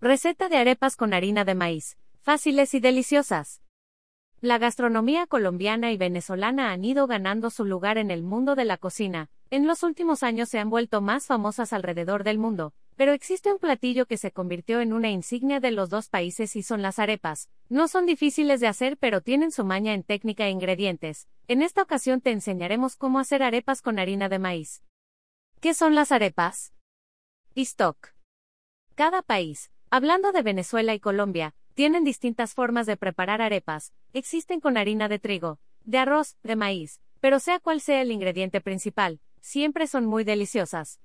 Receta de arepas con harina de maíz. Fáciles y deliciosas. La gastronomía colombiana y venezolana han ido ganando su lugar en el mundo de la cocina. En los últimos años se han vuelto más famosas alrededor del mundo, pero existe un platillo que se convirtió en una insignia de los dos países y son las arepas. No son difíciles de hacer pero tienen su maña en técnica e ingredientes. En esta ocasión te enseñaremos cómo hacer arepas con harina de maíz. ¿Qué son las arepas? Stock. Cada país, Hablando de Venezuela y Colombia, tienen distintas formas de preparar arepas, existen con harina de trigo, de arroz, de maíz, pero sea cual sea el ingrediente principal, siempre son muy deliciosas.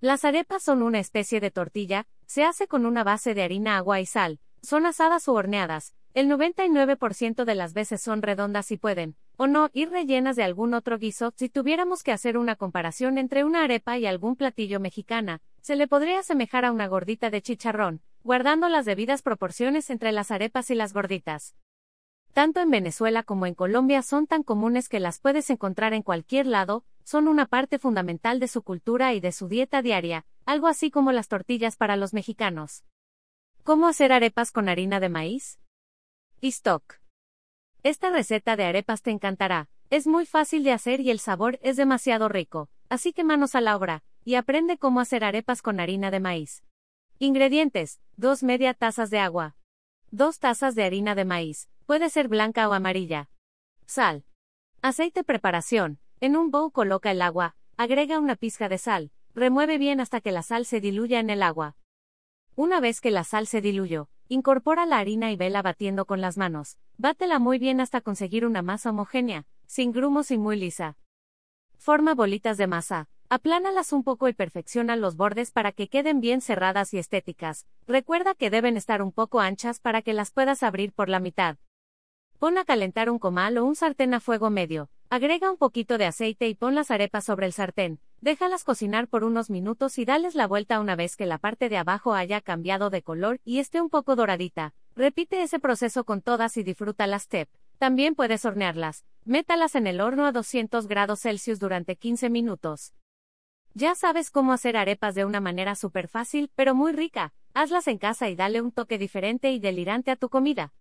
Las arepas son una especie de tortilla, se hace con una base de harina, agua y sal, son asadas u horneadas, el 99% de las veces son redondas y pueden, o no, ir rellenas de algún otro guiso. Si tuviéramos que hacer una comparación entre una arepa y algún platillo mexicana, se le podría asemejar a una gordita de chicharrón, guardando las debidas proporciones entre las arepas y las gorditas. Tanto en Venezuela como en Colombia son tan comunes que las puedes encontrar en cualquier lado, son una parte fundamental de su cultura y de su dieta diaria, algo así como las tortillas para los mexicanos. ¿Cómo hacer arepas con harina de maíz? stock. Esta receta de arepas te encantará, es muy fácil de hacer y el sabor es demasiado rico, así que manos a la obra, y aprende cómo hacer arepas con harina de maíz. Ingredientes: 2 media tazas de agua. 2 tazas de harina de maíz, puede ser blanca o amarilla. Sal. Aceite preparación. En un bowl coloca el agua, agrega una pizca de sal, remueve bien hasta que la sal se diluya en el agua. Una vez que la sal se diluyó, incorpora la harina y vela batiendo con las manos. Bátela muy bien hasta conseguir una masa homogénea, sin grumos y muy lisa. Forma bolitas de masa. Aplánalas un poco y perfecciona los bordes para que queden bien cerradas y estéticas. Recuerda que deben estar un poco anchas para que las puedas abrir por la mitad. Pon a calentar un comal o un sartén a fuego medio. Agrega un poquito de aceite y pon las arepas sobre el sartén. Déjalas cocinar por unos minutos y dales la vuelta una vez que la parte de abajo haya cambiado de color y esté un poco doradita. Repite ese proceso con todas y disfruta las TEP. También puedes hornearlas. Métalas en el horno a 200 grados Celsius durante 15 minutos. Ya sabes cómo hacer arepas de una manera súper fácil, pero muy rica. Hazlas en casa y dale un toque diferente y delirante a tu comida.